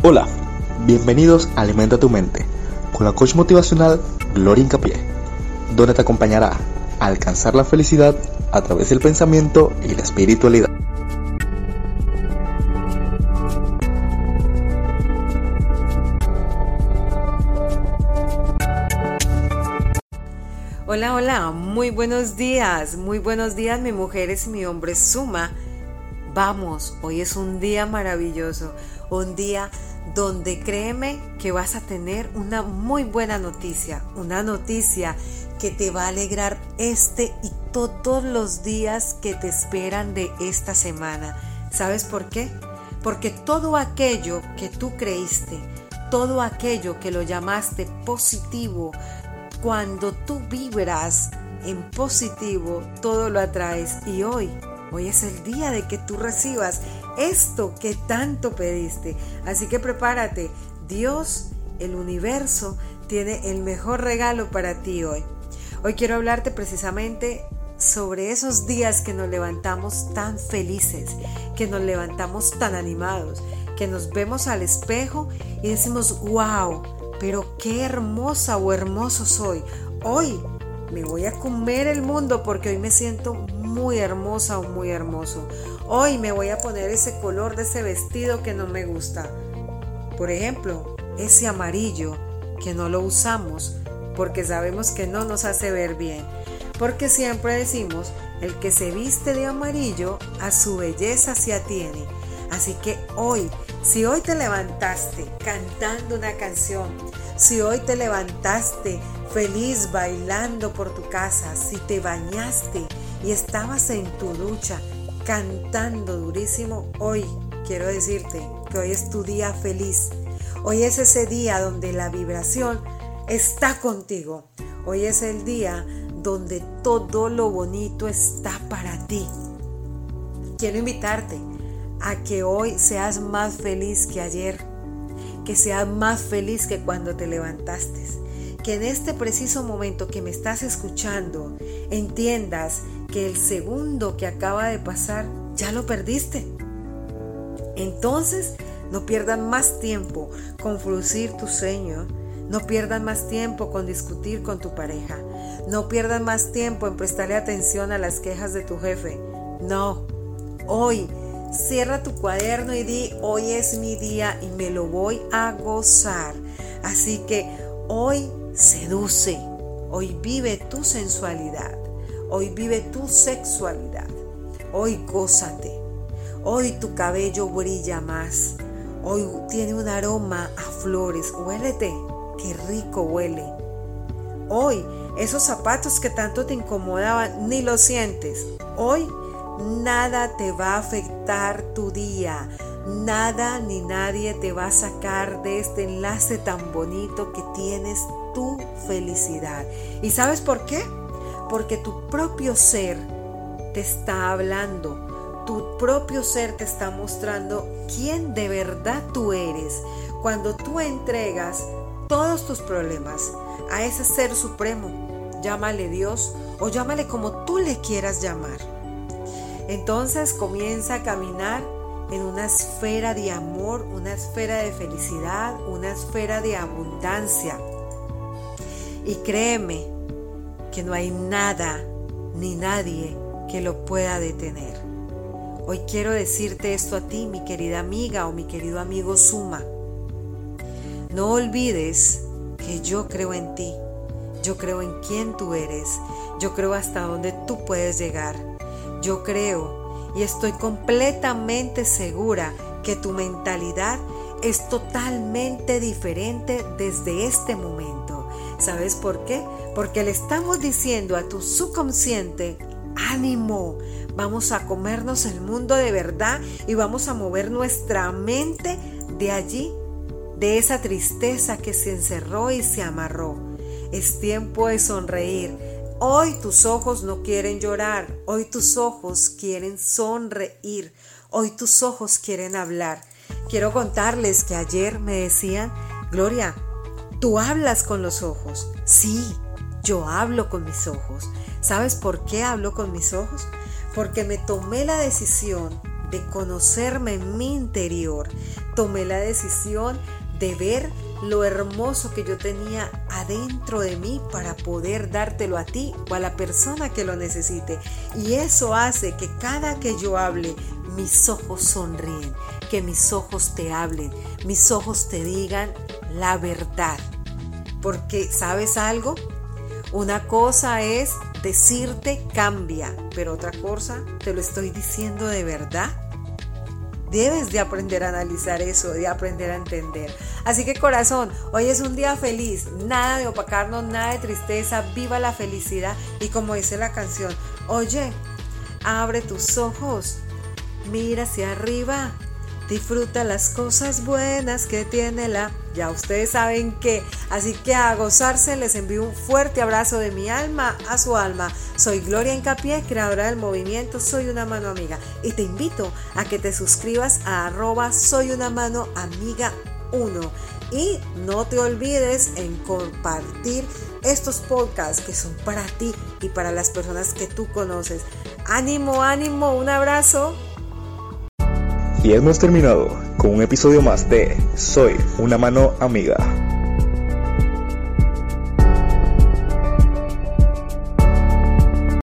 Hola, bienvenidos a Alimenta tu mente con la coach motivacional Gloria Incapié, donde te acompañará a alcanzar la felicidad a través del pensamiento y la espiritualidad. Hola, hola, muy buenos días, muy buenos días mi mujer es mi hombre suma. Vamos, hoy es un día maravilloso, un día donde créeme que vas a tener una muy buena noticia, una noticia que te va a alegrar este y todos los días que te esperan de esta semana. ¿Sabes por qué? Porque todo aquello que tú creíste, todo aquello que lo llamaste positivo, cuando tú vibras en positivo, todo lo atraes. Y hoy, hoy es el día de que tú recibas esto que tanto pediste. Así que prepárate. Dios, el universo, tiene el mejor regalo para ti hoy. Hoy quiero hablarte precisamente sobre esos días que nos levantamos tan felices, que nos levantamos tan animados, que nos vemos al espejo y decimos, wow, pero qué hermosa o hermoso soy. Hoy me voy a comer el mundo porque hoy me siento muy hermosa o muy hermoso. Hoy me voy a poner ese color de ese vestido que no me gusta. Por ejemplo, ese amarillo que no lo usamos porque sabemos que no nos hace ver bien. Porque siempre decimos, el que se viste de amarillo a su belleza se atiene. Así que hoy, si hoy te levantaste cantando una canción, si hoy te levantaste feliz bailando por tu casa, si te bañaste y estabas en tu ducha cantando durísimo, hoy quiero decirte que hoy es tu día feliz. Hoy es ese día donde la vibración está contigo. Hoy es el día donde todo lo bonito está para ti. Quiero invitarte a que hoy seas más feliz que ayer, que seas más feliz que cuando te levantaste, que en este preciso momento que me estás escuchando entiendas que el segundo que acaba de pasar ya lo perdiste. Entonces, no pierdan más tiempo con fruncir tu sueño, no pierdan más tiempo con discutir con tu pareja, no pierdan más tiempo en prestarle atención a las quejas de tu jefe. No, hoy cierra tu cuaderno y di, hoy es mi día y me lo voy a gozar. Así que hoy seduce, hoy vive tu sensualidad. Hoy vive tu sexualidad. Hoy gózate. Hoy tu cabello brilla más. Hoy tiene un aroma a flores. Huélete. Qué rico huele. Hoy esos zapatos que tanto te incomodaban ni los sientes. Hoy nada te va a afectar tu día. Nada ni nadie te va a sacar de este enlace tan bonito que tienes tu felicidad. ¿Y sabes por qué? Porque tu propio ser te está hablando, tu propio ser te está mostrando quién de verdad tú eres cuando tú entregas todos tus problemas a ese ser supremo, llámale Dios o llámale como tú le quieras llamar. Entonces comienza a caminar en una esfera de amor, una esfera de felicidad, una esfera de abundancia. Y créeme, que no hay nada ni nadie que lo pueda detener. Hoy quiero decirte esto a ti, mi querida amiga o mi querido amigo Suma. No olvides que yo creo en ti, yo creo en quién tú eres, yo creo hasta dónde tú puedes llegar. Yo creo y estoy completamente segura que tu mentalidad es totalmente diferente desde este momento. ¿Sabes por qué? Porque le estamos diciendo a tu subconsciente, ánimo, vamos a comernos el mundo de verdad y vamos a mover nuestra mente de allí, de esa tristeza que se encerró y se amarró. Es tiempo de sonreír. Hoy tus ojos no quieren llorar, hoy tus ojos quieren sonreír, hoy tus ojos quieren hablar. Quiero contarles que ayer me decían, Gloria, tú hablas con los ojos. Sí, yo hablo con mis ojos. ¿Sabes por qué hablo con mis ojos? Porque me tomé la decisión de conocerme en mi interior. tomé la decisión de ver lo hermoso que yo tenía adentro de mí para poder dártelo a ti o a la persona que lo necesite. Y eso hace que cada que yo hable, mis ojos sonríen, que mis ojos te hablen, mis ojos te digan la verdad. Porque, ¿sabes algo? Una cosa es decirte cambia, pero otra cosa te lo estoy diciendo de verdad. Debes de aprender a analizar eso, de aprender a entender. Así que corazón, hoy es un día feliz, nada de opacarnos, nada de tristeza, viva la felicidad y como dice la canción, oye, abre tus ojos, mira hacia arriba, disfruta las cosas buenas que tiene la ya ustedes saben que. Así que a gozarse les envío un fuerte abrazo de mi alma a su alma. Soy Gloria Incapié, creadora del movimiento Soy una mano amiga. Y te invito a que te suscribas a arroba Soy una mano amiga 1. Y no te olvides en compartir estos podcasts que son para ti y para las personas que tú conoces. Ánimo, ánimo, un abrazo. Y hemos terminado con un episodio más de Soy una mano amiga.